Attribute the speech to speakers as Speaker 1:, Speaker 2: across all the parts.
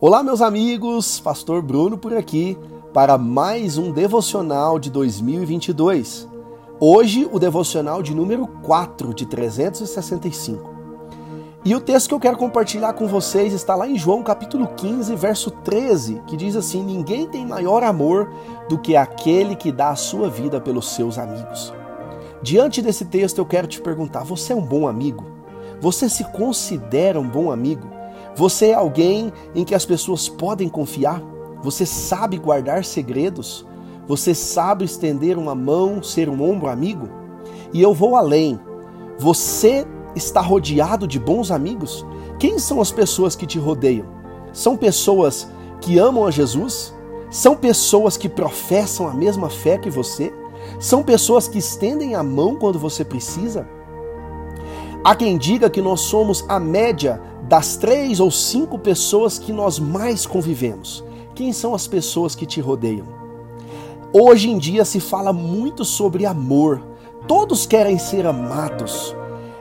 Speaker 1: Olá, meus amigos, Pastor Bruno por aqui para mais um devocional de 2022. Hoje, o devocional de número 4 de 365. E o texto que eu quero compartilhar com vocês está lá em João capítulo 15, verso 13, que diz assim: Ninguém tem maior amor do que aquele que dá a sua vida pelos seus amigos. Diante desse texto, eu quero te perguntar: você é um bom amigo? Você se considera um bom amigo? Você é alguém em que as pessoas podem confiar? Você sabe guardar segredos? Você sabe estender uma mão, ser um ombro amigo? E eu vou além. Você está rodeado de bons amigos? Quem são as pessoas que te rodeiam? São pessoas que amam a Jesus? São pessoas que professam a mesma fé que você? São pessoas que estendem a mão quando você precisa? Há quem diga que nós somos a média das três ou cinco pessoas que nós mais convivemos, quem são as pessoas que te rodeiam? Hoje em dia se fala muito sobre amor. Todos querem ser amados.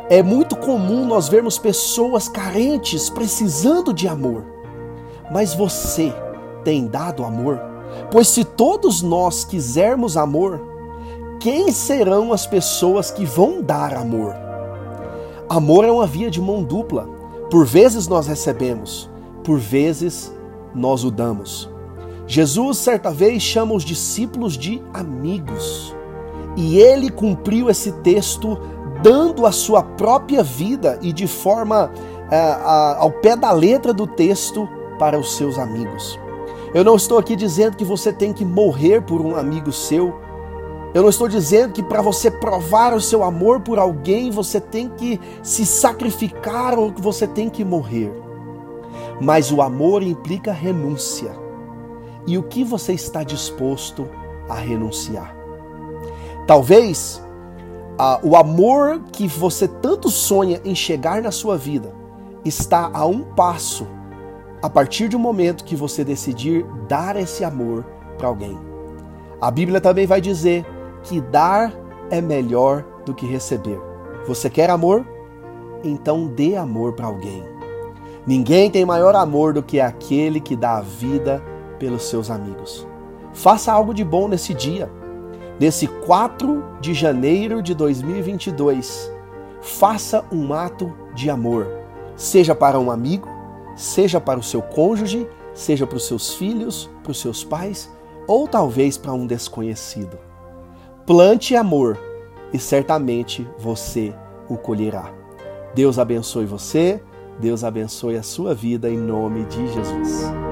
Speaker 1: É muito comum nós vermos pessoas carentes precisando de amor. Mas você tem dado amor? Pois se todos nós quisermos amor, quem serão as pessoas que vão dar amor? Amor é uma via de mão dupla. Por vezes nós recebemos, por vezes nós o damos. Jesus, certa vez, chama os discípulos de amigos. E ele cumpriu esse texto dando a sua própria vida e de forma é, a, ao pé da letra do texto para os seus amigos. Eu não estou aqui dizendo que você tem que morrer por um amigo seu, eu não estou dizendo que para você provar o seu amor por alguém você tem que se sacrificar ou que você tem que morrer. Mas o amor implica renúncia. E o que você está disposto a renunciar? Talvez ah, o amor que você tanto sonha em chegar na sua vida está a um passo a partir do momento que você decidir dar esse amor para alguém. A Bíblia também vai dizer que dar é melhor do que receber. Você quer amor? Então dê amor para alguém. Ninguém tem maior amor do que aquele que dá a vida pelos seus amigos. Faça algo de bom nesse dia. Nesse 4 de janeiro de 2022, faça um ato de amor, seja para um amigo, seja para o seu cônjuge, seja para os seus filhos, para os seus pais ou talvez para um desconhecido. Plante amor e certamente você o colherá. Deus abençoe você, Deus abençoe a sua vida em nome de Jesus.